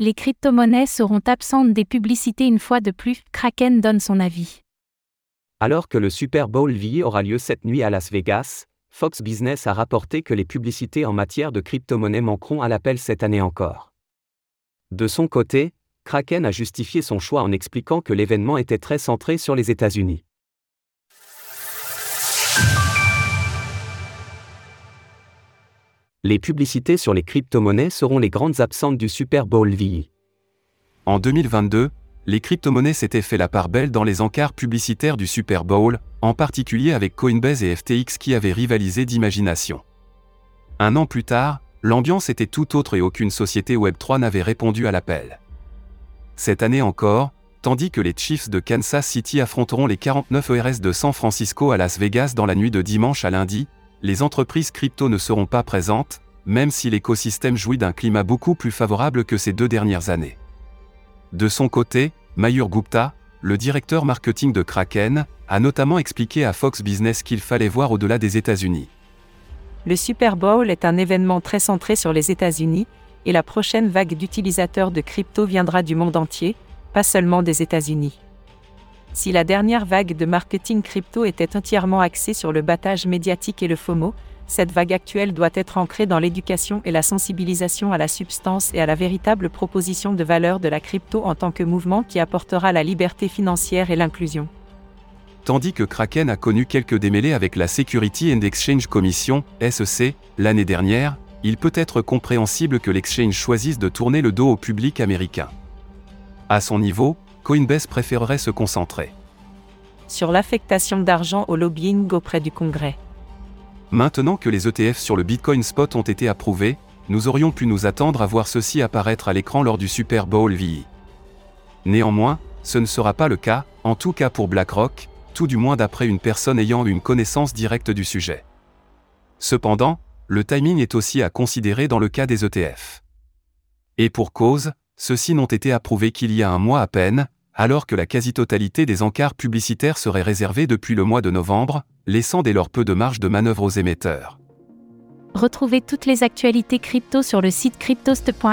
les crypto-monnaies seront absentes des publicités une fois de plus, Kraken donne son avis. Alors que le Super Bowl VI aura lieu cette nuit à Las Vegas, Fox Business a rapporté que les publicités en matière de crypto-monnaies manqueront à l'appel cette année encore. De son côté, Kraken a justifié son choix en expliquant que l'événement était très centré sur les États-Unis. Les publicités sur les crypto-monnaies seront les grandes absentes du Super Bowl VI. En 2022, les crypto-monnaies s'étaient fait la part belle dans les encarts publicitaires du Super Bowl, en particulier avec Coinbase et FTX qui avaient rivalisé d'imagination. Un an plus tard, l'ambiance était tout autre et aucune société Web3 n'avait répondu à l'appel. Cette année encore, tandis que les Chiefs de Kansas City affronteront les 49 ERS de San Francisco à Las Vegas dans la nuit de dimanche à lundi, les entreprises crypto ne seront pas présentes, même si l'écosystème jouit d'un climat beaucoup plus favorable que ces deux dernières années. De son côté, Mayur Gupta, le directeur marketing de Kraken, a notamment expliqué à Fox Business qu'il fallait voir au-delà des États-Unis. Le Super Bowl est un événement très centré sur les États-Unis, et la prochaine vague d'utilisateurs de crypto viendra du monde entier, pas seulement des États-Unis. Si la dernière vague de marketing crypto était entièrement axée sur le battage médiatique et le FOMO, cette vague actuelle doit être ancrée dans l'éducation et la sensibilisation à la substance et à la véritable proposition de valeur de la crypto en tant que mouvement qui apportera la liberté financière et l'inclusion. Tandis que Kraken a connu quelques démêlés avec la Security and Exchange Commission, SEC, l'année dernière, il peut être compréhensible que l'exchange choisisse de tourner le dos au public américain. À son niveau, Coinbase préférerait se concentrer sur l'affectation d'argent au lobbying auprès du Congrès. Maintenant que les ETF sur le Bitcoin Spot ont été approuvés, nous aurions pu nous attendre à voir ceci apparaître à l'écran lors du Super Bowl VI. Néanmoins, ce ne sera pas le cas, en tout cas pour BlackRock, tout du moins d'après une personne ayant une connaissance directe du sujet. Cependant, le timing est aussi à considérer dans le cas des ETF. Et pour cause, ceux-ci n'ont été approuvés qu'il y a un mois à peine, alors que la quasi-totalité des encarts publicitaires serait réservée depuis le mois de novembre, laissant dès lors peu de marge de manœuvre aux émetteurs. Retrouvez toutes les actualités crypto sur le site cryptost.fr.